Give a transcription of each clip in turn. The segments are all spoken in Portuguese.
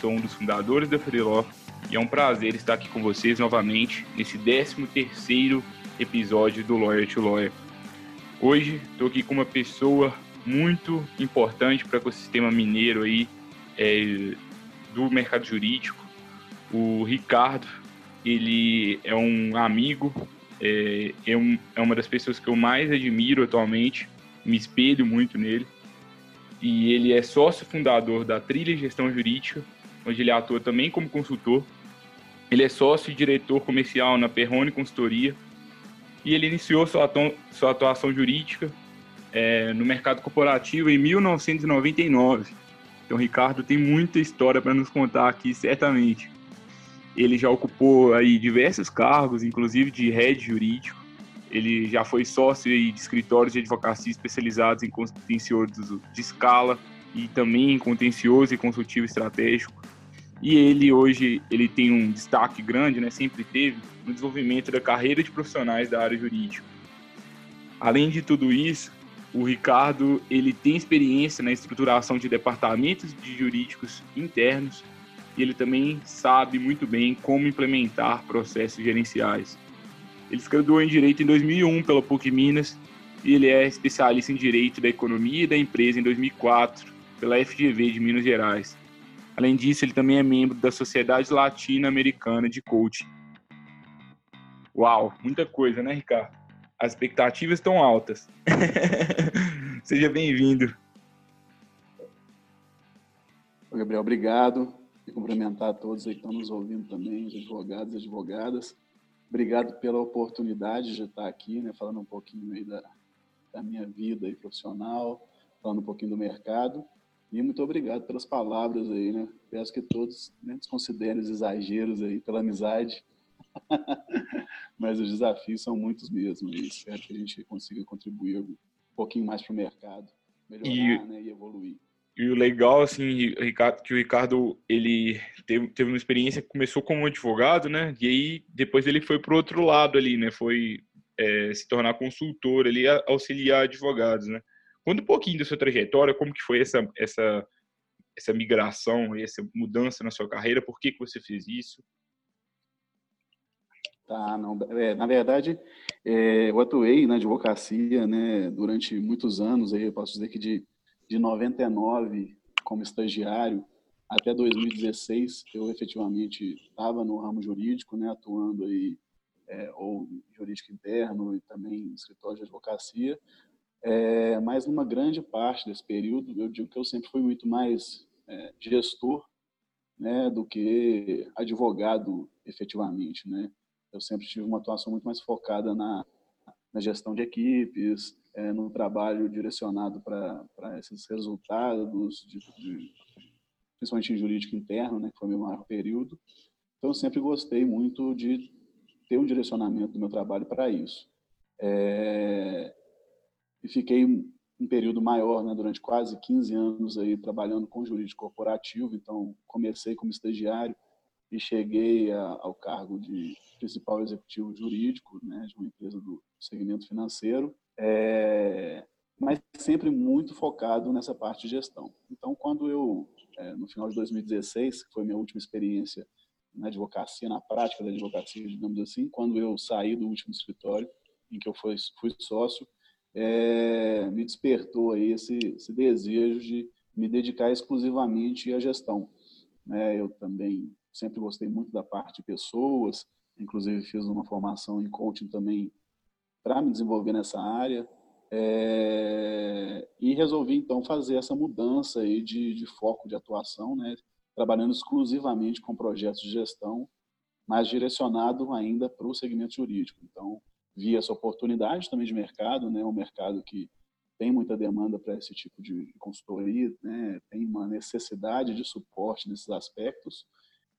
sou um dos fundadores da Freeló e é um prazer estar aqui com vocês novamente nesse 13º episódio do Lawyer to Lawyer. Hoje estou aqui com uma pessoa muito importante para o ecossistema mineiro aí, é, do mercado jurídico, o Ricardo. Ele é um amigo, é, é, um, é uma das pessoas que eu mais admiro atualmente, me espelho muito nele e ele é sócio fundador da Trilha Gestão Jurídica, onde ele atua também como consultor. Ele é sócio e diretor comercial na Perrone Consultoria e ele iniciou sua, sua atuação jurídica é, no mercado corporativo em 1999. Então, Ricardo tem muita história para nos contar aqui, certamente. Ele já ocupou aí diversos cargos, inclusive de head jurídico. Ele já foi sócio de escritórios de advocacia especializados em contencioso de escala e também em contencioso e consultivo estratégico. E ele hoje ele tem um destaque grande, né, sempre teve, no desenvolvimento da carreira de profissionais da área jurídica. Além de tudo isso, o Ricardo ele tem experiência na estruturação de departamentos de jurídicos internos e ele também sabe muito bem como implementar processos gerenciais. Ele se graduou em Direito em 2001 pela PUC Minas e ele é especialista em Direito da Economia e da Empresa em 2004 pela FGV de Minas Gerais. Além disso, ele também é membro da Sociedade Latino-Americana de Coaching. Uau, muita coisa, né, Ricardo? As expectativas estão altas. Seja bem-vindo. Gabriel, obrigado. E cumprimentar a todos aí que estão nos ouvindo também, os advogados e advogadas. Obrigado pela oportunidade de estar aqui, né, falando um pouquinho aí da, da minha vida aí profissional, falando um pouquinho do mercado. E muito obrigado pelas palavras aí, né? Peço que todos né, desconsiderem os exageros aí pela amizade. Mas os desafios são muitos mesmo. E espero que a gente consiga contribuir um pouquinho mais para o mercado, melhorar e, né, e evoluir. E o legal, assim, Ricardo, que o Ricardo, ele teve, teve uma experiência que começou como advogado, né? E aí, depois ele foi para o outro lado ali, né? Foi é, se tornar consultor ali, auxiliar advogados, né? Conta um pouquinho da sua trajetória, como que foi essa, essa, essa migração, essa mudança na sua carreira, por que, que você fez isso? Tá, não, é, na verdade, é, eu atuei na advocacia, né, durante muitos anos, aí eu posso dizer que de de 99 como estagiário até 2016 eu efetivamente estava no ramo jurídico, né, atuando aí é, ou jurídico interno e também escritório de advocacia. É, mas numa grande parte desse período eu digo que eu sempre fui muito mais é, gestor, né, do que advogado efetivamente, né. Eu sempre tive uma atuação muito mais focada na, na gestão de equipes, é, no trabalho direcionado para esses resultados, de, de, principalmente em jurídico interno, né, que foi o meu maior período. Então, eu sempre gostei muito de ter um direcionamento do meu trabalho para isso. É, e fiquei um período maior, né, durante quase 15 anos aí trabalhando com jurídico corporativo, então comecei como estagiário e cheguei a, ao cargo de principal executivo jurídico, né, de uma empresa do segmento financeiro é, mas sempre muito focado nessa parte de gestão. Então, quando eu, é, no final de 2016, que foi minha última experiência na advocacia, na prática da advocacia, digamos assim, quando eu saí do último escritório em que eu fui, fui sócio, é, me despertou aí esse, esse, desejo de me dedicar exclusivamente à gestão. Né? Eu também sempre gostei muito da parte de pessoas, inclusive fiz uma formação em coaching também para me desenvolver nessa área. É, e resolvi então fazer essa mudança aí de, de foco de atuação, né, trabalhando exclusivamente com projetos de gestão, mas direcionado ainda para o segmento jurídico. Então, vi essa oportunidade também de mercado, né, um mercado que tem muita demanda para esse tipo de consultoria, né? tem uma necessidade de suporte nesses aspectos,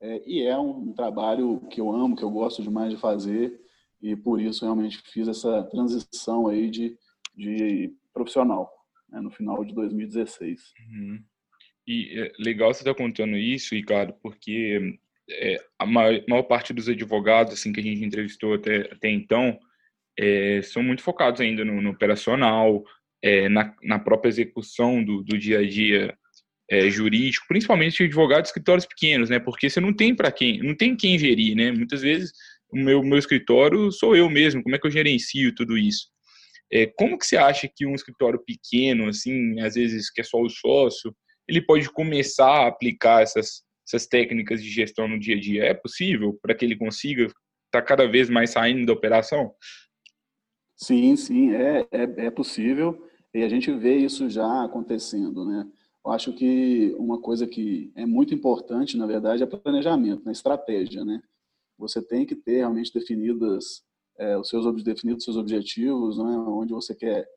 é, e é um, um, trabalho que eu amo, que eu gosto demais de fazer, e por isso realmente fiz essa transição aí de, de profissional, né? no final de 2016. Uhum. E é legal você estar tá contando isso, Ricardo, porque é, a maior, maior, parte dos advogados assim que a gente entrevistou até, até então é, são muito focados ainda no, no operacional, é, na, na, própria execução do, do dia a dia é, jurídico, principalmente advogados de escritórios pequenos, né? Porque você não tem para quem, não tem quem gerir, né? Muitas vezes o meu, meu escritório sou eu mesmo. Como é que eu gerencio tudo isso? É, como que você acha que um escritório pequeno, assim, às vezes que é só o sócio, ele pode começar a aplicar essas, essas técnicas de gestão no dia a dia? É possível para que ele consiga estar tá cada vez mais saindo da operação? Sim, sim, é, é, é possível e a gente vê isso já acontecendo, né? Eu acho que uma coisa que é muito importante, na verdade, é planejamento, né? estratégia, né? Você tem que ter realmente definidas é, os seus definidos seus objetivos, né? onde você quer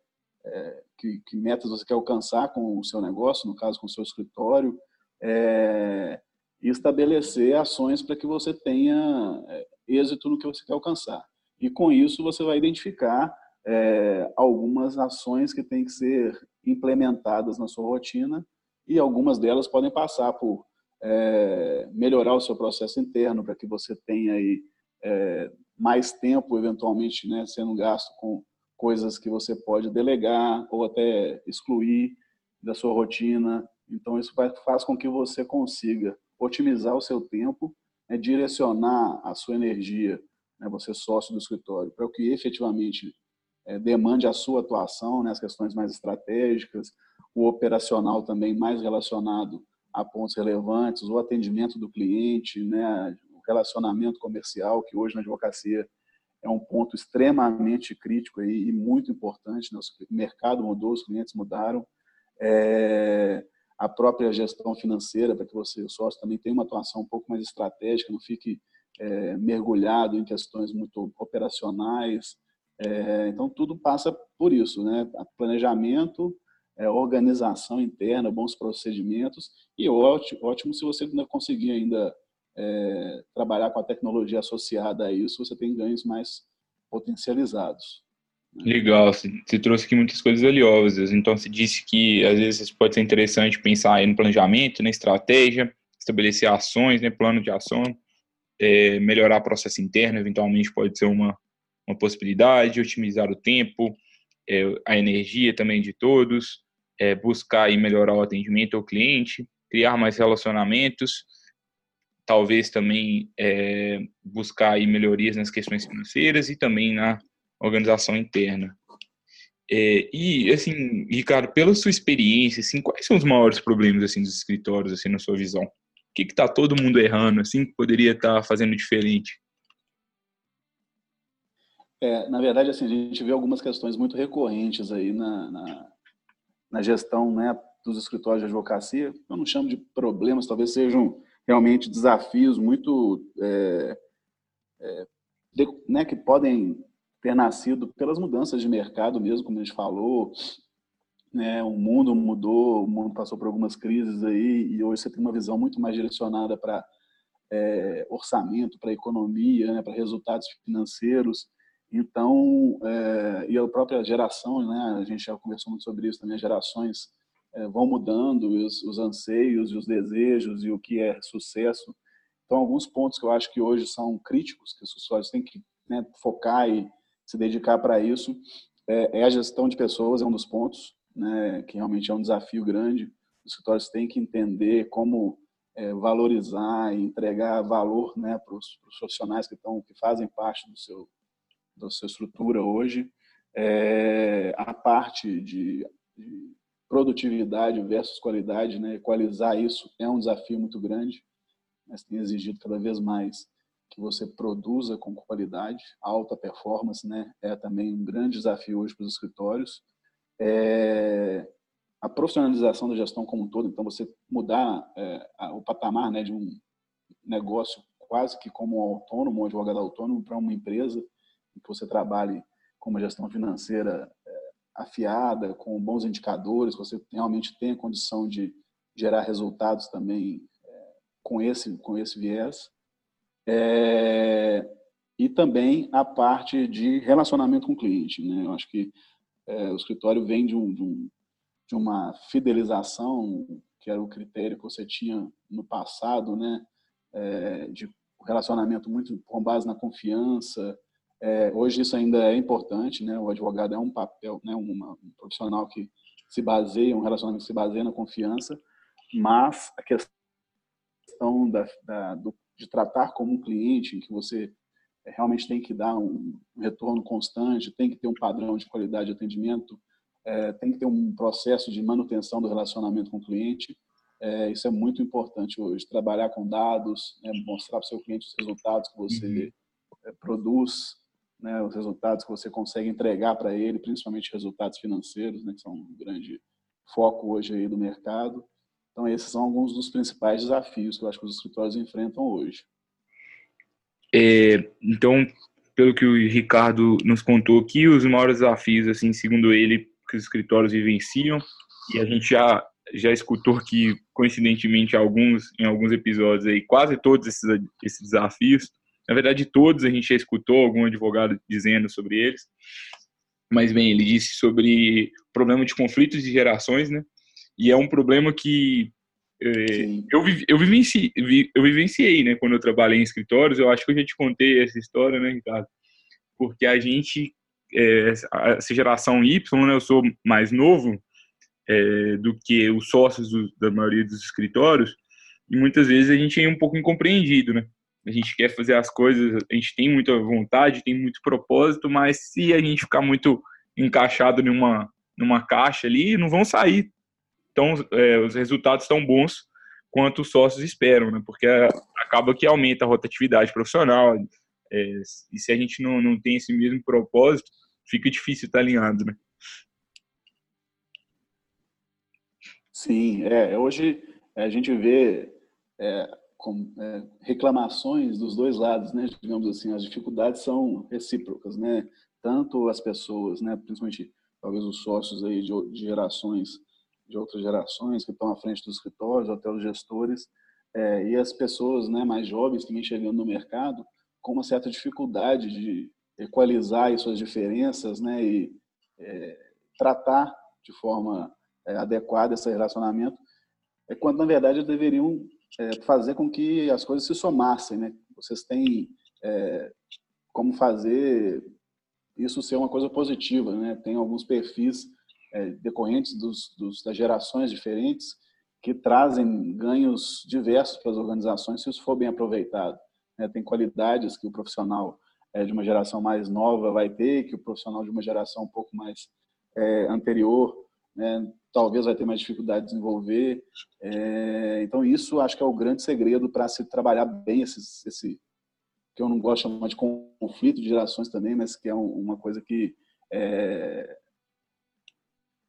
é, que, que, metas você quer alcançar com o seu negócio, no caso com o seu escritório, é, e estabelecer ações para que você tenha é, êxito no que você quer alcançar. E com isso você vai identificar é, algumas ações que têm que ser implementadas na sua rotina e algumas delas podem passar por é, melhorar o seu processo interno para que você tenha aí é, mais tempo eventualmente né, sendo gasto com coisas que você pode delegar ou até excluir da sua rotina. Então isso faz com que você consiga otimizar o seu tempo, né, direcionar a sua energia né, você sócio do escritório, para o que efetivamente é, demande a sua atuação, né, as questões mais estratégicas, o operacional também mais relacionado a pontos relevantes, o atendimento do cliente, né, o relacionamento comercial, que hoje na advocacia é um ponto extremamente crítico aí, e muito importante. Né? O mercado mudou, os clientes mudaram. É, a própria gestão financeira, para que você, o sócio, também tenha uma atuação um pouco mais estratégica, não fique é, mergulhado em questões muito operacionais. É, então, tudo passa por isso, né? Planejamento, é, organização interna, bons procedimentos e ótimo, ótimo se você ainda conseguir ainda é, trabalhar com a tecnologia associada a isso, você tem ganhos mais potencializados. Né? Legal, você trouxe aqui muitas coisas valiosas. Então, você disse que às vezes pode ser interessante pensar no planejamento, na estratégia, estabelecer ações, né, plano de ação, é, melhorar o processo interno, eventualmente pode ser uma, uma possibilidade, otimizar o tempo, é, a energia também de todos, é, buscar e melhorar o atendimento ao cliente, criar mais relacionamentos, talvez também é, buscar aí melhorias nas questões financeiras e também na organização interna. É, e assim, Ricardo, pela sua experiência, assim, quais são os maiores problemas assim dos escritórios assim na sua visão? O que está todo mundo errando, assim, que poderia estar tá fazendo diferente? É, na verdade, assim, a gente vê algumas questões muito recorrentes aí na, na, na gestão né, dos escritórios de advocacia. Eu não chamo de problemas, talvez sejam realmente desafios muito é, é, de, né, que podem ter nascido pelas mudanças de mercado mesmo, como a gente falou, né? O mundo mudou, o mundo passou por algumas crises aí e hoje você tem uma visão muito mais direcionada para é, orçamento, para economia, né? para resultados financeiros. Então, é, e a própria geração, né? A gente já conversou muito sobre isso também. As gerações é, vão mudando, os, os anseios e os desejos e o que é sucesso. Então, alguns pontos que eu acho que hoje são críticos, que os usuários têm que né, focar e se dedicar para isso, é, é, a gestão de pessoas, é um dos pontos né, que realmente é um desafio grande. Os escritórios têm que entender como é, valorizar e entregar valor né, para os profissionais que, estão, que fazem parte do seu, da sua estrutura hoje. É, a parte de, de, produtividade versus qualidade, né, equalizar isso é um desafio muito grande, mas tem exigido cada vez mais que você produza com qualidade, alta performance, né, é também um grande desafio hoje para os escritórios é, a profissionalização da gestão como um todo, então você mudar é, o patamar né, de um negócio quase que como um autônomo, um advogado autônomo, para uma empresa em que você trabalhe com uma gestão financeira é, afiada, com bons indicadores, você realmente tem a condição de gerar resultados também é, com esse com esse viés. É, e também a parte de relacionamento com o cliente. Né? Eu acho que é, o escritório vem de, um, de, um, de, uma fidelização, que era o critério que você tinha no passado, né? É, de relacionamento muito com base na confiança. É, hoje isso ainda é importante, né? O advogado é um papel, né? Uma, um profissional que se baseia, um relacionamento que se baseia na confiança, mas a questão da, da, do, de tratar como um cliente, em que você realmente tem que dar um retorno constante, tem que ter um padrão de qualidade de atendimento, é, tem que ter um processo de manutenção do relacionamento com o cliente. É, isso é muito importante hoje. Trabalhar com dados, né, mostrar para o seu cliente os resultados que você uhum. É, produz, né, os resultados que você consegue entregar para ele, principalmente resultados financeiros, né, que são um grande foco hoje aí do mercado. Então, esses são alguns dos principais desafios que eu acho que os escritórios enfrentam hoje. É, então, pelo que o Ricardo nos contou aqui, os maiores desafios, assim, segundo ele, que os escritórios vivenciam, e a gente já já escutou que coincidentemente alguns em alguns episódios aí quase todos esses, esses desafios. Na verdade todos a gente já escutou algum advogado dizendo sobre eles. Mas bem ele disse sobre problema de conflitos de gerações né? E é um problema que é, eu, eu, vivenci, eu vivenciei, né, quando eu trabalhei em escritórios, eu acho que eu já te contei essa história, né, Ricardo? Porque a gente, é, essa geração Y, né, eu sou mais novo é, do que os sócios do, da maioria dos escritórios, e muitas vezes a gente é um pouco incompreendido, né? A gente quer fazer as coisas, a gente tem muita vontade, tem muito propósito, mas se a gente ficar muito encaixado numa, numa caixa ali, não vão sair tão, é, os resultados tão bons quanto os sócios esperam, né? Porque acaba que aumenta a rotatividade profissional. É, e se a gente não, não tem esse mesmo propósito, fica difícil estar alinhado, né? Sim, é, hoje a gente vê é, com, é, reclamações dos dois lados, né? Digamos assim, as dificuldades são recíprocas, né? Tanto as pessoas, né? Principalmente talvez os sócios aí de, de gerações de outras gerações que estão à frente dos escritórios, até os gestores, é, e as pessoas né, mais jovens que vêm chegando no mercado com uma certa dificuldade de equalizar suas diferenças né, e é, tratar de forma é, adequada esse relacionamento, é quando na verdade deveriam é, fazer com que as coisas se somassem. Né? Vocês têm é, como fazer isso ser uma coisa positiva, né? Tem alguns perfis é, decorrentes dos, dos, das gerações diferentes que trazem ganhos diversos para as organizações se isso for bem aproveitado. É, tem qualidades que o profissional é, de uma geração mais nova vai ter, que o profissional de uma geração um pouco mais é, anterior né, talvez vai ter mais dificuldade de desenvolver. É, então, isso acho que é o grande segredo para se trabalhar bem esse, esse, que eu não gosto de chamar de conflito de gerações também, mas que é uma coisa que é,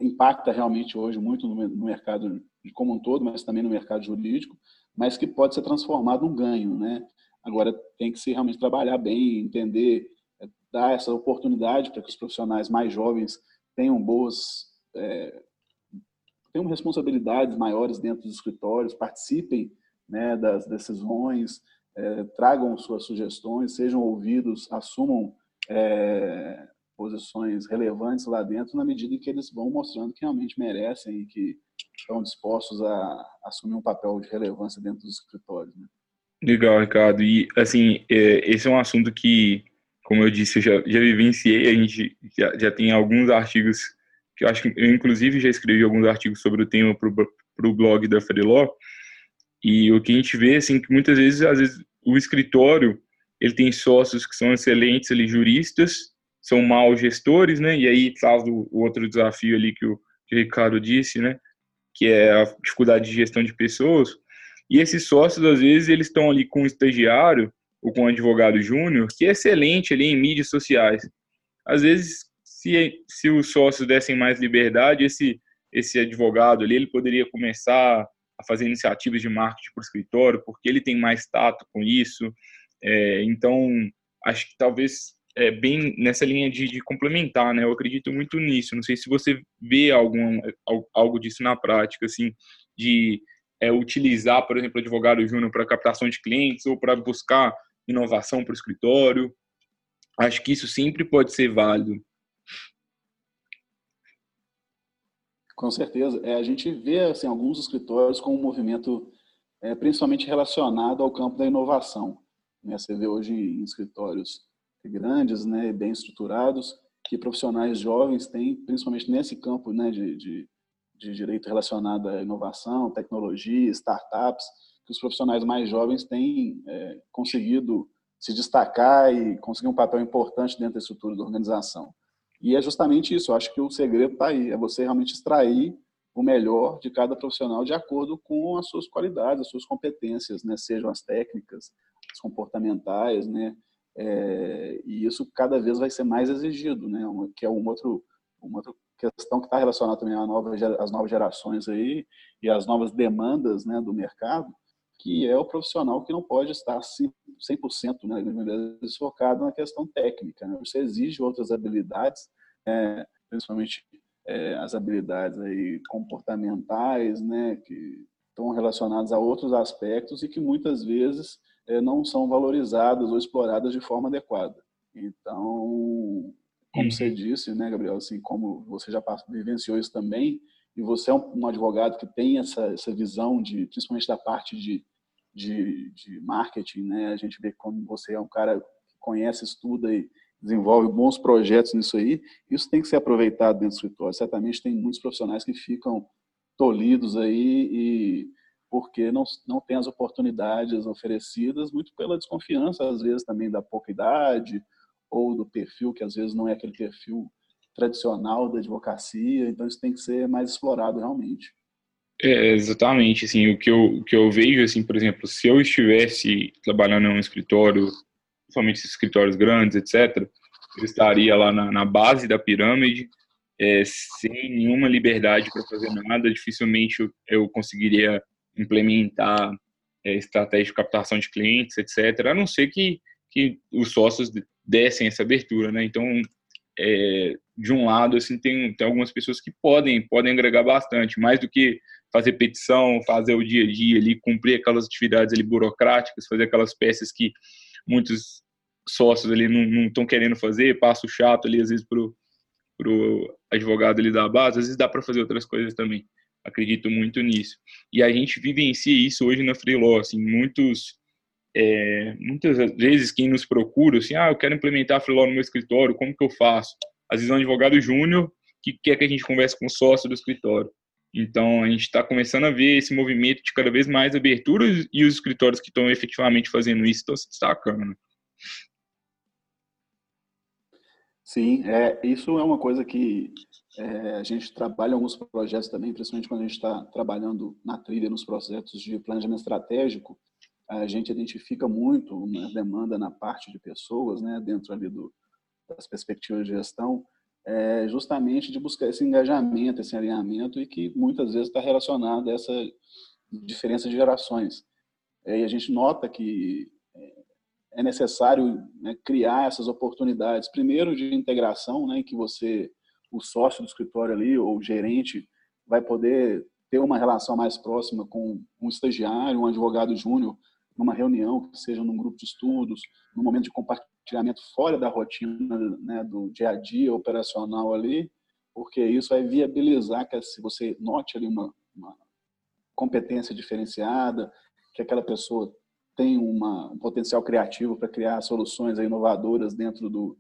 impacta realmente hoje muito no, mercado como um todo, mas também no mercado jurídico, mas que pode ser transformado num ganho, né? Agora tem que se realmente trabalhar bem, entender, é, dar essa oportunidade para que os profissionais mais jovens tenham boas, é, tenham responsabilidades maiores dentro dos escritórios, participem né, das decisões, é, tragam suas sugestões, sejam ouvidos, assumam é, posições relevantes lá dentro na medida em que eles vão mostrando que realmente merecem e que estão dispostos a assumir um papel de relevância dentro dos escritórios. Né? Legal, Ricardo. E, assim, é, esse é um assunto que, como eu disse, eu já, já vivenciei, a gente já, já tem alguns artigos, que eu acho que eu, inclusive, já escrevi alguns artigos sobre o tema para o blog da Freeló, e o que a gente vê, assim, que muitas vezes, às vezes, o escritório, ele tem sócios que são excelentes ali, juristas, são maus gestores, né? E aí traz o, outro desafio ali que o Ricardo disse, né? Que é a dificuldade de gestão de pessoas. E esses sócios, às vezes, eles estão ali com um estagiário ou com um advogado júnior que é excelente ali em mídias sociais. Às vezes, se, se os sócios dessem mais liberdade, esse, esse advogado ali, ele poderia começar a fazer iniciativas de marketing para o escritório, porque ele tem mais tato com isso. É, então, acho que talvez é, bem nessa linha de, de, complementar, né? Eu acredito muito nisso. Não sei se você vê algum, algo disso na prática, assim, de é, utilizar, por exemplo, advogado júnior para captação de clientes ou para buscar inovação para o escritório. Acho que isso sempre pode ser válido. Com certeza. É, a gente vê assim, alguns escritórios com um movimento é, principalmente relacionado ao campo da inovação. Né? Você vê hoje em escritórios grandes, né, bem estruturados, que profissionais jovens têm, principalmente nesse campo né, de, de, de direito relacionado à inovação, tecnologia, startups, que os profissionais mais jovens têm é, conseguido se destacar e conseguir um papel importante dentro da estrutura da organização. E é justamente isso, eu acho que o segredo está aí, é você realmente extrair o melhor de cada profissional de acordo com as suas qualidades, as suas competências, né? sejam as técnicas, as comportamentais, né? É, e isso cada vez vai ser mais exigido, né? que é um outro, uma outra questão que está relacionada também às novas, gerações aí e às novas demandas né, do mercado, que é o profissional que não pode estar 100% né, focado na questão técnica. Né? Você exige outras habilidades, é, principalmente é, as habilidades aí comportamentais, né, que estão relacionadas a outros aspectos e que muitas vezes não são valorizadas ou exploradas de forma adequada. Então, como uhum. você disse, né, Gabriel, assim como você já passou, vivenciou isso também, e você é um, um, advogado que tem essa, essa visão de, principalmente da parte de, de, de marketing, né? A gente vê como você é um cara que conhece, estuda e desenvolve bons projetos nisso aí. Isso tem que ser aproveitado dentro do escritório. Certamente tem muitos profissionais que ficam tolhidos aí e porque não, não tem as oportunidades oferecidas, muito pela desconfiança, às vezes também da pouca idade, ou do perfil, que às vezes não é aquele perfil tradicional da advocacia, então isso tem que ser mais explorado realmente. É, exatamente, assim, o que, eu, o que eu vejo, assim, por exemplo, se eu estivesse trabalhando em um escritório, principalmente escritórios grandes, etc., eu estaria lá na, na base da pirâmide, é, sem nenhuma liberdade para fazer nada, dificilmente eu, eu conseguiria implementar é, estratégia de captação de clientes, etc., a não ser que, que os sócios dessem essa abertura, né? Então, é, de um lado, assim, tem, tem algumas pessoas que podem, podem agregar bastante, mais do que fazer petição, fazer o dia a dia ali, cumprir aquelas atividades ali burocráticas, fazer aquelas peças que muitos sócios ali não estão querendo fazer, passo chato ali, às vezes, pro, pro advogado ali da base, às vezes dá para fazer outras coisas também. Acredito muito nisso. E a gente vivencia isso hoje na Freeló, assim, muitos é, muitas vezes quem nos procura, assim, ah, eu quero implementar a Freeló no meu escritório, como que eu faço? Às vezes é um advogado júnior que quer que a gente converse com o sócio do escritório. Então, a gente está começando a ver esse movimento de cada vez mais abertura e os escritórios que estão efetivamente fazendo isso estão se destacando. Né? Sim, é, isso é uma coisa que é, a gente trabalha alguns projetos também, principalmente quando a gente está trabalhando na trilha, nos projetos de planejamento estratégico, a gente identifica muito uma demanda na parte de pessoas, né, dentro ali do, das perspectivas de gestão, é justamente de buscar esse engajamento, esse alinhamento e que muitas vezes está relacionado a essa diferença de gerações. É, e a gente nota que é, é necessário né, criar essas oportunidades, primeiro de integração, né, em que você, o sócio do escritório ali, ou o gerente, vai poder ter uma relação mais próxima com um estagiário, um advogado júnior, numa reunião, que seja num grupo de estudos, num momento de compartilhamento fora da rotina né, do dia a dia operacional ali, porque isso vai viabilizar que se você note ali uma, uma competência diferenciada, que aquela pessoa tem uma, um potencial criativo para criar soluções inovadoras dentro do,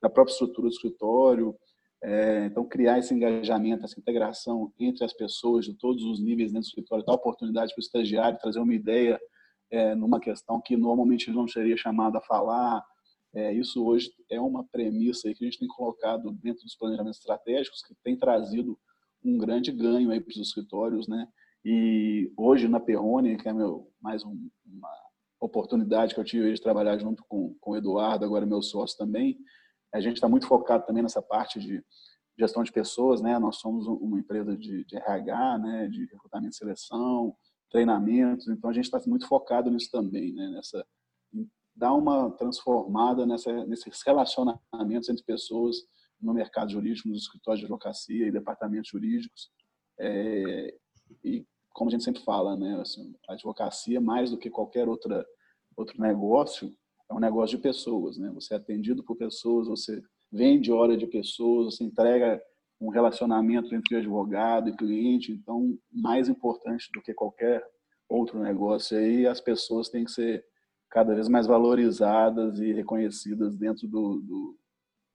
da própria estrutura do escritório. É, então, criar esse engajamento, essa integração entre as pessoas de todos os níveis dentro do escritório, dar oportunidade para o estagiário trazer uma ideia é, numa questão que normalmente não seria chamado a falar. É, isso hoje é uma premissa que a gente tem colocado dentro dos planejamentos estratégicos que tem trazido um grande ganho para os escritórios, né? E hoje na Perrone, que é meu, mais um, uma oportunidade que eu tive de trabalhar junto com, com o Eduardo, agora meu sócio também, a gente está muito focado também nessa parte de gestão de pessoas, né? Nós somos uma empresa de, de RH, né? De recrutamento e seleção, treinamentos. Então, a gente está muito focado nisso também, né? nessa dar uma transformada nessa, nesses relacionamentos entre pessoas no mercado jurídico, nos escritórios de advocacia e departamentos jurídicos. É, e, como a gente sempre fala, né, assim, a advocacia, mais do que qualquer outra, outro negócio, é um negócio de pessoas. Né? Você é atendido por pessoas, você vende hora de pessoas, você entrega um relacionamento entre advogado e cliente. Então, mais importante do que qualquer outro negócio aí, as pessoas têm que ser cada vez mais valorizadas e reconhecidas dentro do, do,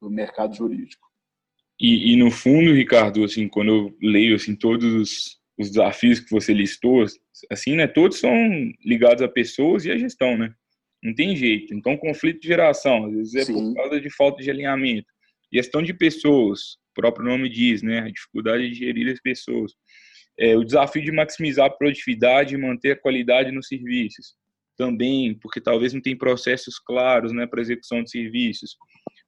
do mercado jurídico. E, e, no fundo, Ricardo, assim, quando eu leio assim todos os desafios que você listou, assim, né, todos são ligados a pessoas e a gestão, né? Não tem jeito. Então, conflito de geração, às vezes é Sim. por causa de falta de alinhamento. Gestão de pessoas, o próprio nome diz, né? A dificuldade de gerir as pessoas. É, o desafio de maximizar a produtividade e manter a qualidade nos serviços. Também, porque talvez não tem processos claros né, para execução de serviços.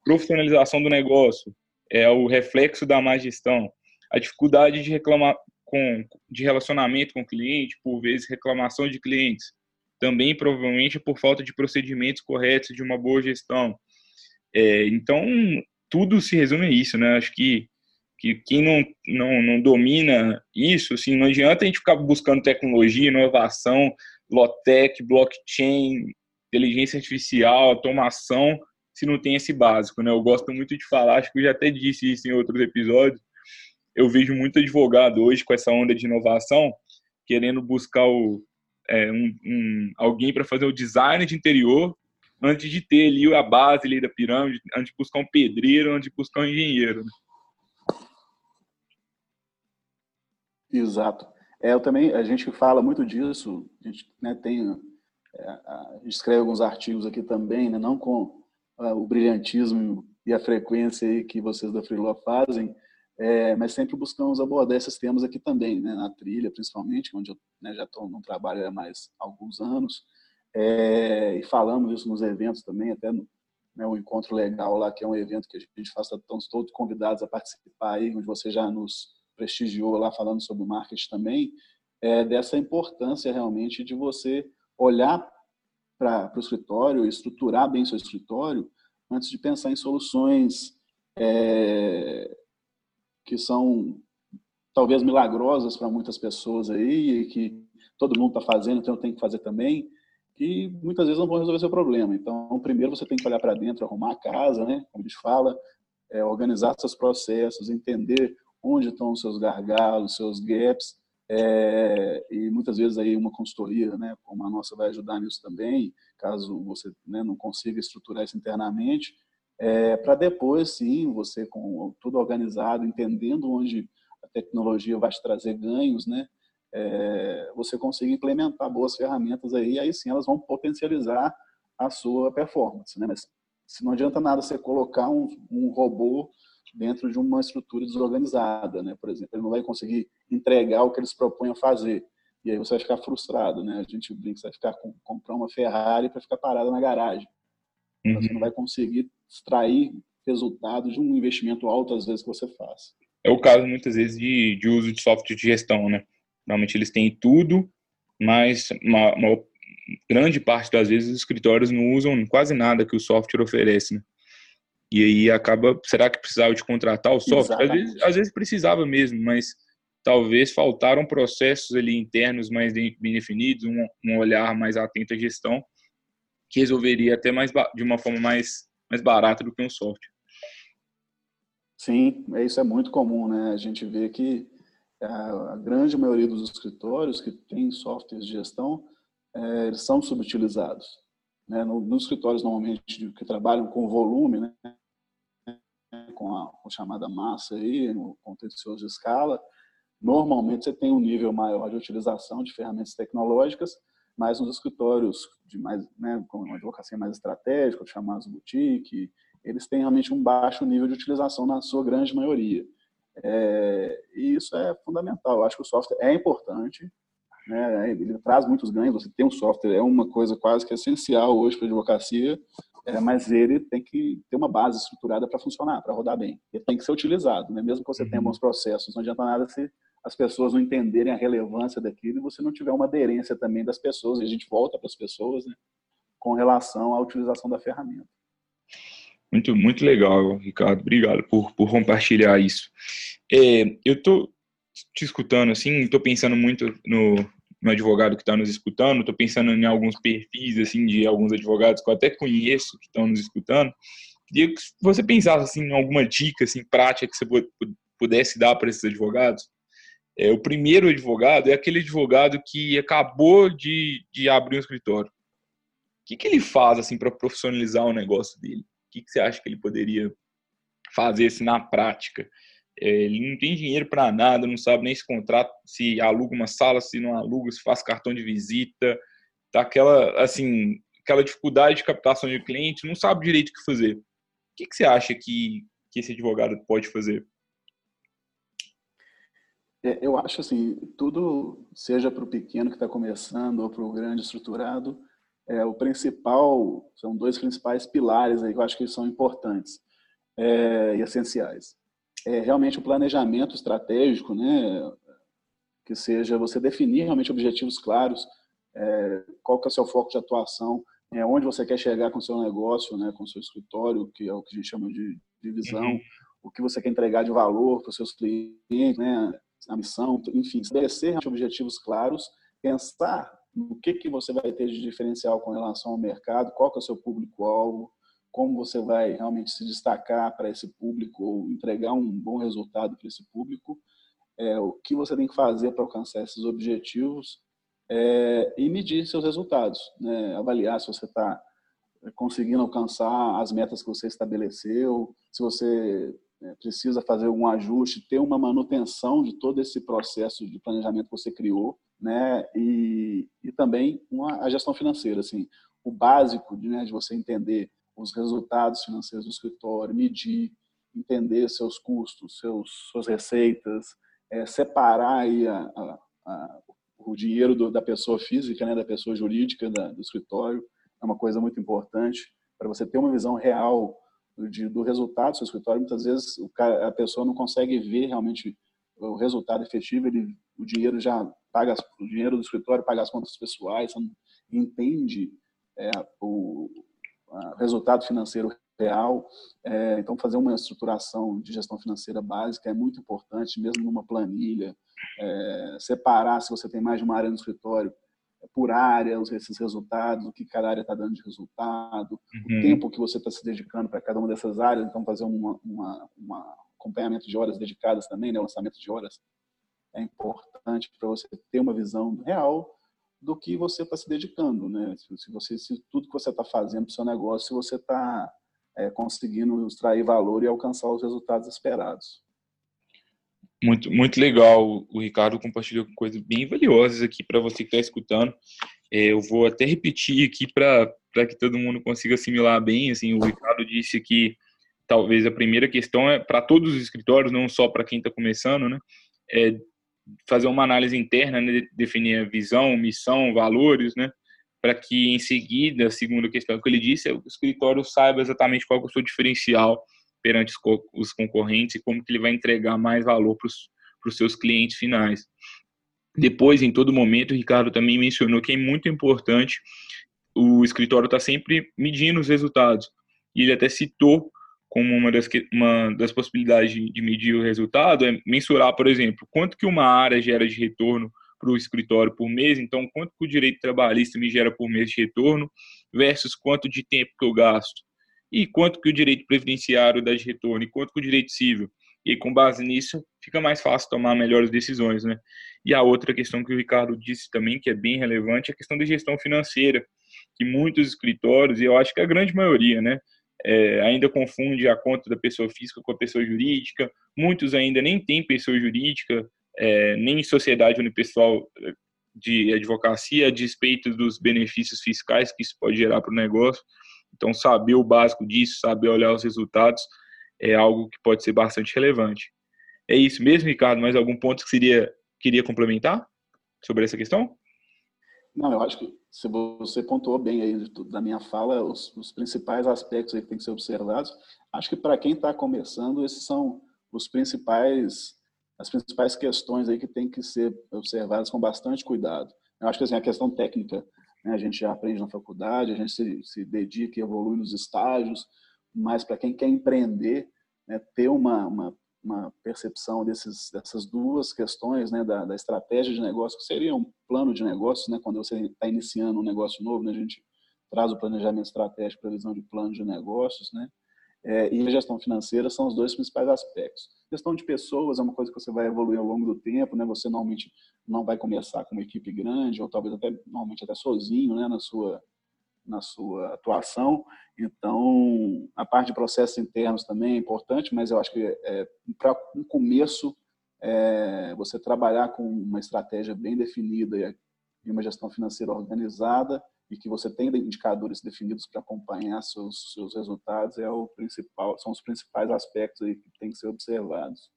Profissionalização do negócio é o reflexo da má gestão. A dificuldade de reclamar com de relacionamento com o cliente, por vezes reclamação de clientes, também provavelmente por falta de procedimentos corretos de uma boa gestão. É, então tudo se resume a isso, né? Acho que que quem não, não, não domina isso, assim, não adianta a gente ficar buscando tecnologia, inovação, low-tech, blockchain, inteligência artificial, automação, se não tem esse básico, né? Eu gosto muito de falar, acho que eu já até disse isso em outros episódios, eu vejo muito advogado hoje com essa onda de inovação, querendo buscar o, é, um, um, alguém para fazer o design de interior antes de ter ali a base ali da pirâmide, antes de buscar um pedreiro, antes de buscar um engenheiro. Né? Exato. É, eu também, a gente fala muito disso, a gente né, tem, é, a escreve alguns artigos aqui também, né, não com uh, o brilhantismo e a frequência aí que vocês da Freeló fazem, é, mas sempre buscamos abordar esses temas aqui também, né, na trilha principalmente, onde eu né, já estou no trabalho há mais alguns anos, é, e falamos isso nos eventos também, até no né, um encontro legal lá, que é um evento que a gente faz, estamos todos convidados a participar aí, onde você já nos prestigiou lá falando sobre marketing também, é, dessa importância realmente de você olhar para o escritório, estruturar bem seu escritório, antes de pensar em soluções é, que são talvez milagrosas para muitas pessoas aí, e que todo mundo está fazendo, então tenho que fazer também, que muitas vezes não vão resolver seu problema. Então, primeiro você tem que olhar para dentro, arrumar a casa, né? como a gente fala, é, organizar seus processos, entender onde estão os seus gargalos, seus gaps, é, e muitas vezes aí uma consultoria, né, como a nossa, vai ajudar nisso também, caso você né, não consiga estruturar isso internamente, é, para depois, sim, você com tudo organizado, entendendo onde a tecnologia vai te trazer ganhos, né, é, você consiga implementar boas ferramentas aí, aí sim elas vão potencializar a sua performance, né, mas se não adianta nada você colocar um, um robô dentro de uma estrutura desorganizada, né? Por exemplo, ele não vai conseguir entregar o que eles propõem a fazer. E aí você vai ficar frustrado, né? A gente brinca, você vai ficar com, comprar uma Ferrari para ficar parada na garagem. Uhum. Você não vai conseguir extrair resultado de um investimento alto às vezes que você faz. É o caso muitas vezes de, de uso de software de gestão, né? Normalmente eles têm tudo, mas uma, uma grande parte das vezes os escritórios não usam quase nada que o software oferece. Né? E aí acaba, será que precisava de contratar o software? Às vezes, às vezes, precisava mesmo, mas talvez faltaram processos ali internos mais bem definidos, um, um olhar mais atento à gestão, que resolveria até mais de uma forma mais, mais barata do que um software. Sim, é, isso é muito comum, né? A gente vê que a grande maioria dos escritórios que tem softwares de gestão, é, eles são subutilizados. Né? Nos escritórios, normalmente, que trabalham com volume, né? com a, com a chamada massa, aí, no contencioso de escala, normalmente você tem um nível maior de utilização de ferramentas tecnológicas, mas nos escritórios de mais, né, com uma advocacia mais estratégica, chamados boutique, eles têm realmente um baixo nível de utilização na sua grande maioria. É, e isso é fundamental. Eu acho que o software é importante, né? Ele traz muitos ganhos. Você tem um software é uma coisa quase que essencial hoje para a advocacia, é, mas ele tem que ter uma base estruturada para funcionar, para rodar bem. Ele tem que ser utilizado, né? mesmo que você tenha uhum. bons processos. Não adianta nada se as pessoas não entenderem a relevância daquilo e você não tiver uma aderência também das pessoas. E a gente volta para as pessoas, né? com relação à utilização da ferramenta. Muito, muito legal, Ricardo. Obrigado por, por compartilhar isso. É, eu estou te escutando assim, estou pensando muito no, no advogado que está nos escutando, estou pensando em alguns perfis assim de alguns advogados que eu até conheço que estão nos escutando. Queria que você pensasse assim, em alguma dica assim, prática que você pudesse dar para esses advogados. É, o primeiro advogado é aquele advogado que acabou de, de abrir um escritório. O que, que ele faz assim para profissionalizar o negócio dele? O que, que você acha que ele poderia fazer assim, na prática? É, ele não tem dinheiro para nada, não sabe nem se contrato, se aluga uma sala, se não aluga, se faz cartão de visita, tá aquela assim, aquela dificuldade de captação de cliente, não sabe direito o que fazer. O que, que você acha que, que esse advogado pode fazer? É, eu acho assim, tudo, seja para o pequeno que está começando ou para o grande estruturado, é, o principal, são dois principais pilares aí que eu acho que são importantes é, e essenciais é, realmente o planejamento estratégico, né, que seja você definir realmente objetivos claros, é, qual que é o seu foco de atuação, é, onde você quer chegar com o seu negócio, né, com o seu escritório, que é o que a gente chama de divisão, uhum. o que você quer entregar de valor para os seus clientes, né, a missão, enfim, estabelecer objetivos claros, pensar no que, que você vai ter de diferencial com relação ao mercado, qual que é o seu público-alvo, como você vai realmente se destacar para esse público ou entregar um bom resultado para esse público, é, o que você tem que fazer para alcançar esses objetivos é, e medir seus resultados, né? avaliar se você está conseguindo alcançar as metas que você estabeleceu, se você é, precisa fazer algum ajuste, ter uma manutenção de todo esse processo de planejamento que você criou, né? E, e também uma, a gestão financeira, assim, o básico de, né, de você entender os resultados financeiros do escritório, medir, entender seus custos, seus, suas receitas, é, separar aí a, a, a, o dinheiro do, da pessoa física, né, da pessoa jurídica da, do escritório, é uma coisa muito importante para você ter uma visão real de, do resultado do seu escritório. Muitas vezes cara, a pessoa não consegue ver realmente o resultado efetivo, ele, o dinheiro já paga, o dinheiro do escritório paga as contas pessoais, não entende é, o, resultado financeiro real. É, então, fazer uma estruturação de gestão financeira básica é muito importante, mesmo numa planilha. É, separar, se você tem mais de uma área no escritório, por área, esses resultados, o que cada área está dando de resultado, uhum. o tempo que você está se dedicando para cada uma dessas áreas. Então, fazer uma acompanhamento de horas dedicadas também, né, lançamento de horas, é importante para você ter uma visão real do que você está se dedicando, né? Se você, se tudo que você está fazendo para o seu negócio, se você está é, conseguindo extrair valor e alcançar os resultados esperados. Muito, muito legal. O Ricardo compartilhou coisas bem valiosas aqui para você que está escutando. É, eu vou até repetir aqui para que todo mundo consiga assimilar bem. Assim, o Ricardo disse que talvez a primeira questão é para todos os escritórios, não só para quem está começando, né? É fazer uma análise interna, né, definir a visão, missão, valores, né, para que em seguida, a questão que ele disse, o escritório saiba exatamente qual é o seu diferencial perante os concorrentes e como que ele vai entregar mais valor para os seus clientes finais. Depois, em todo momento, o Ricardo também mencionou que é muito importante o escritório estar tá sempre medindo os resultados. E ele até citou como uma das, uma das possibilidades de, de medir o resultado é mensurar, por exemplo, quanto que uma área gera de retorno para o escritório por mês, então quanto que o direito trabalhista me gera por mês de retorno versus quanto de tempo que eu gasto e quanto que o direito previdenciário dá de retorno e quanto que o direito civil. E com base nisso, fica mais fácil tomar melhores decisões, né? E a outra questão que o Ricardo disse também, que é bem relevante, é a questão da gestão financeira, que muitos escritórios, e eu acho que a grande maioria, né, é, ainda confunde a conta da pessoa física com a pessoa jurídica. Muitos ainda nem têm pessoa jurídica, é, nem sociedade unipessoal é, de advocacia, a despeito dos benefícios fiscais que isso pode gerar para o negócio. Então, saber o básico disso, saber olhar os resultados, é algo que pode ser bastante relevante. É isso mesmo, Ricardo? Mais algum ponto que seria queria complementar sobre essa questão? Não, eu acho que se você pontuou bem aí da minha fala, os, os principais aspectos aí que tem que ser observados. Acho que para quem está começando, esses são os principais, as principais questões aí que tem que ser observadas com bastante cuidado. Eu acho que assim, a questão técnica né? a gente já aprende na faculdade, a gente se, se dedica e evolui nos estágios, mas para quem quer empreender, né, ter uma, uma, uma, percepção desses, dessas duas questões, né, da, da, estratégia de negócio, que seria um plano de negócio, né, quando você está iniciando um negócio novo, né, a gente traz o planejamento estratégico, previsão de plano de negócios, né, é, e a gestão financeira são os dois principais aspectos. Gestão de pessoas é uma coisa que você vai evoluir ao longo do tempo, né? Você normalmente não vai começar com uma equipe grande ou talvez até normalmente até sozinho, né? Na sua na sua atuação. Então, a parte de processos internos também é importante, mas eu acho que é, para um começo é, você trabalhar com uma estratégia bem definida e uma gestão financeira organizada e que você tenha indicadores definidos para acompanhar seus, seus resultados é o principal, são os principais aspectos que tem que ser observados.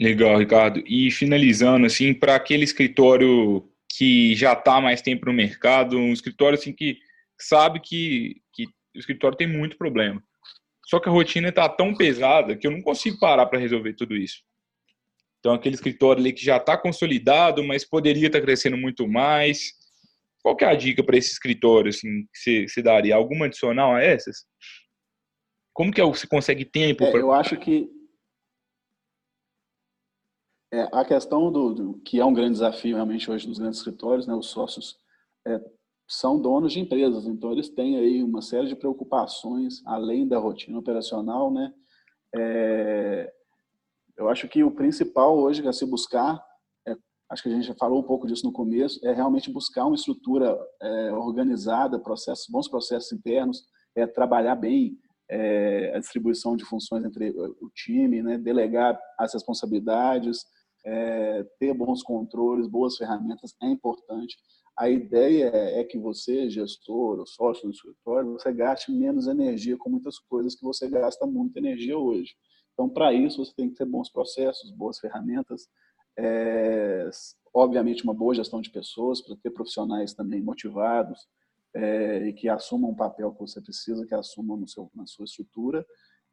Legal, Ricardo. E finalizando, assim, para aquele escritório que já está mais tempo no mercado, um escritório assim que sabe que, que o escritório tem muito problema. Só que a rotina está tão pesada que eu não consigo parar para resolver tudo isso. Então, aquele escritório ali que já está consolidado, mas poderia estar tá crescendo muito mais, qual que é a dica para esse escritório assim, que você, daria? Alguma adicional a essas? Como que é você consegue tempo? É, pra... Eu acho que é, a questão do, do, que é um grande desafio realmente hoje dos grandes escritórios, né, os sócios é, são donos de empresas, então eles têm aí uma série de preocupações além da rotina operacional, né? É, eu acho que o principal hoje é se buscar acho que a gente já falou um pouco disso no começo, é realmente buscar uma estrutura é, organizada, processos, bons processos internos, é trabalhar bem é, a distribuição de funções entre o time, né, delegar as responsabilidades, é, ter bons controles, boas ferramentas é importante. A ideia é que você, gestor ou sócio do escritório, você gaste menos energia com muitas coisas que você gasta muita energia hoje. Então, para isso, você tem que ter bons processos, boas ferramentas, é, obviamente, uma boa gestão de pessoas, para ter profissionais também motivados é, e que assumam o papel que você precisa, que assumam seu, na sua estrutura,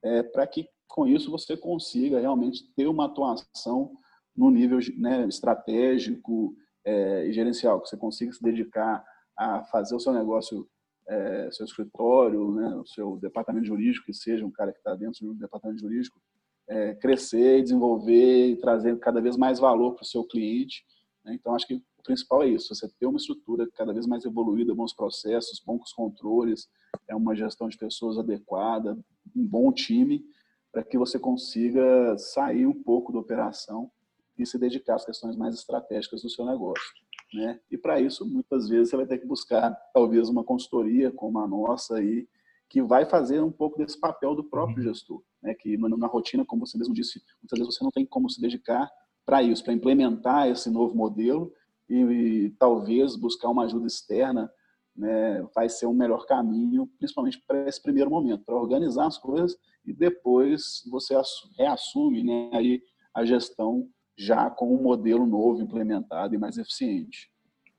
é, para que com isso você consiga realmente ter uma atuação no nível né, estratégico é, e gerencial, que você consiga se dedicar a fazer o seu negócio, é, seu escritório, né, o seu departamento jurídico, que seja um cara que está dentro do departamento jurídico, é, crescer, desenvolver e trazer cada vez mais valor para o seu cliente. Né? Então, acho que o principal é isso: você ter uma estrutura cada vez mais evoluída, bons processos, bons controles, é uma gestão de pessoas adequada, um bom time, para que você consiga sair um pouco da operação e se dedicar às questões mais estratégicas do seu negócio. Né? E para isso, muitas vezes, você vai ter que buscar talvez uma consultoria como a nossa aí, que vai fazer um pouco desse papel do próprio uhum. gestor, né? que na rotina, como você mesmo disse, muitas vezes você não tem como se dedicar para isso, para implementar esse novo modelo e, e, talvez buscar uma ajuda externa né, vai ser um melhor caminho, principalmente para esse primeiro momento, para organizar as coisas e depois você reassume né, aí a gestão já com um modelo novo implementado e mais eficiente.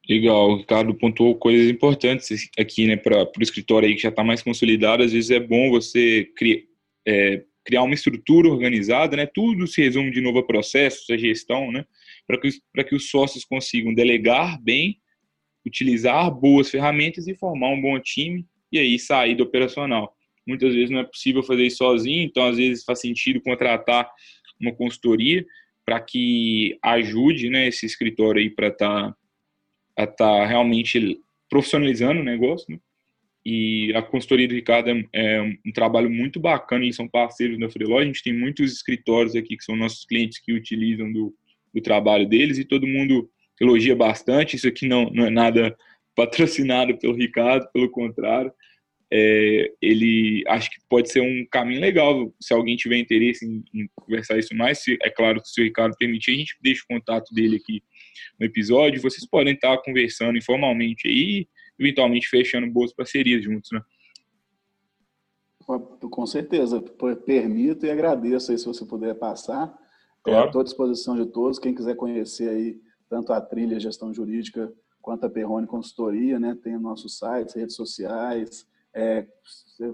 Legal, o Ricardo pontuou coisas importantes aqui, né, para o escritório aí que já está mais consolidado. Às vezes é bom você criar, é, criar uma estrutura organizada, né? Tudo se resume de novo a processos, a gestão, né? Para que, que os sócios consigam delegar bem, utilizar boas ferramentas e formar um bom time e aí sair do operacional. Muitas vezes não é possível fazer isso sozinho, então às vezes faz sentido contratar uma consultoria para que ajude, né, esse escritório aí para estar tá a estar tá realmente profissionalizando o negócio, né? E a consultoria do Ricardo é, é, um trabalho muito bacana, eles são parceiros da Freeló, a gente tem muitos escritórios aqui que são nossos clientes que utilizam do, do trabalho deles e todo mundo elogia bastante, isso aqui não, não é nada patrocinado pelo Ricardo, pelo contrário, é, ele acho que pode ser um caminho legal se alguém tiver interesse em, em conversar isso mais. Se, é claro que se o Ricardo permitir, a gente deixa o contato dele aqui no episódio, vocês podem estar conversando informalmente aí, eventualmente fechando boas parcerias juntos, né? Com certeza, permito e agradeço aí se você puder passar. Claro. Estou à disposição de todos. Quem quiser conhecer aí tanto a trilha gestão jurídica quanto a Perrone Consultoria, né? Tem nossos sites, redes sociais. É,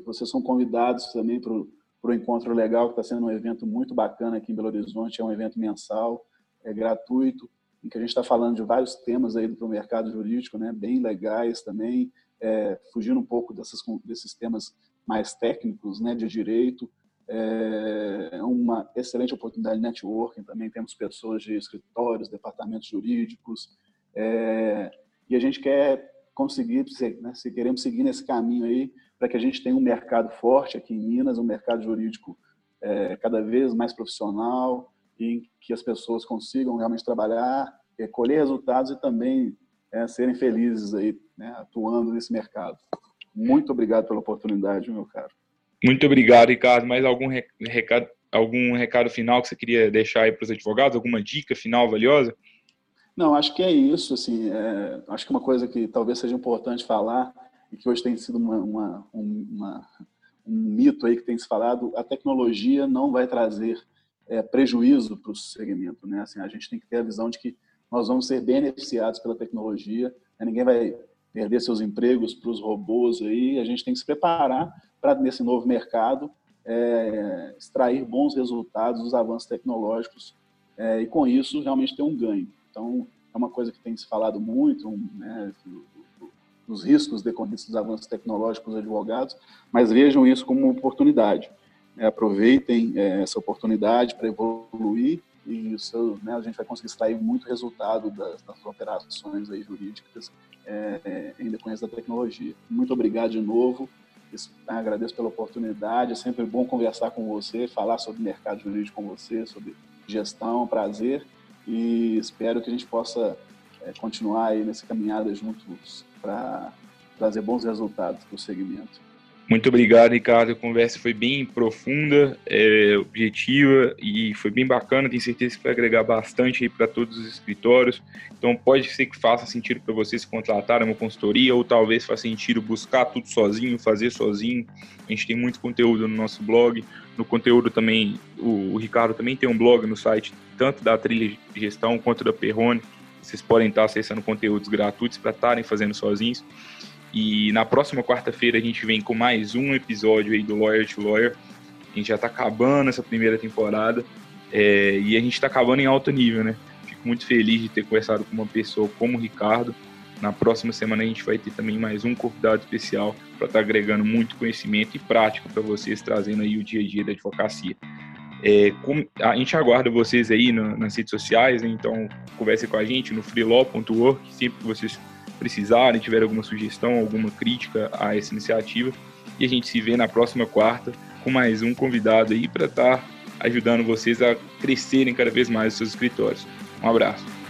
vocês são convidados também para o Encontro Legal, que está sendo um evento muito bacana aqui em Belo Horizonte. É um evento mensal, é gratuito em que a gente está falando de vários temas aí para o mercado jurídico, né, bem legais também, é, fugindo um pouco dessas, desses temas mais técnicos, né, de direito. É uma excelente oportunidade de networking também. Temos pessoas de escritórios, departamentos jurídicos, é, e a gente quer conseguir, né, se queremos seguir nesse caminho aí, para que a gente tenha um mercado forte aqui em Minas, um mercado jurídico é, cada vez mais profissional, e que as pessoas consigam realmente trabalhar, é, colher resultados e também é, serem felizes aí, né, atuando nesse mercado. Muito obrigado pela oportunidade, meu caro. Muito obrigado, Ricardo. Mais algum recado, algum recado final que você queria deixar aí para os advogados? Alguma dica final valiosa? Não, acho que é isso. Assim, é, acho que uma coisa que talvez seja importante falar e que hoje tem sido uma, uma, uma, um mito aí que tem se falado, a tecnologia não vai trazer é, prejuízo para o segmento. Né? Assim, a gente tem que ter a visão de que nós vamos ser beneficiados pela tecnologia, né? ninguém vai perder seus empregos para os robôs aí, a gente tem que se preparar para, nesse novo mercado, é, extrair bons resultados dos avanços tecnológicos é, e, com isso, realmente ter um ganho. Então, é uma coisa que tem se falado muito, né, dos riscos decorrentes dos avanços tecnológicos advogados, mas vejam isso como uma oportunidade. É, aproveitem é, essa oportunidade para evoluir e seu, né, a gente vai conseguir extrair muito resultado das, das operações aí jurídicas é, em decorrência da tecnologia. Muito obrigado de novo, agradeço pela oportunidade, é sempre bom conversar com você, falar sobre mercado jurídico com você, sobre gestão, prazer, e espero que a gente possa é, continuar aí nessa caminhada juntos para trazer bons resultados para o segmento. Muito obrigado, Ricardo. A conversa foi bem profunda, é, objetiva e foi bem bacana. Tenho certeza que vai agregar bastante para todos os escritórios. Então, pode ser que faça sentido para você se contratar uma consultoria ou talvez faça sentido buscar tudo sozinho, fazer sozinho. A gente tem muito conteúdo no nosso blog. No conteúdo também, o, o Ricardo também tem um blog no site, tanto da Trilha de Gestão quanto da Perrone. Vocês podem estar acessando conteúdos gratuitos para estarem fazendo sozinhos. E na próxima quarta-feira a gente vem com mais um episódio aí do Lawyer to Lawyer. A gente já está acabando essa primeira temporada é, e a gente está acabando em alto nível, né? Fico muito feliz de ter conversado com uma pessoa como o Ricardo. Na próxima semana a gente vai ter também mais um convidado especial para estar tá agregando muito conhecimento e prática para vocês, trazendo aí o dia a dia da advocacia. É, a gente aguarda vocês aí nas redes sociais, né? então converse com a gente no freelaw.org, sempre que vocês precisarem, tiver alguma sugestão, alguma crítica a essa iniciativa. E a gente se vê na próxima quarta com mais um convidado aí para estar tá ajudando vocês a crescerem cada vez mais os seus escritórios. Um abraço.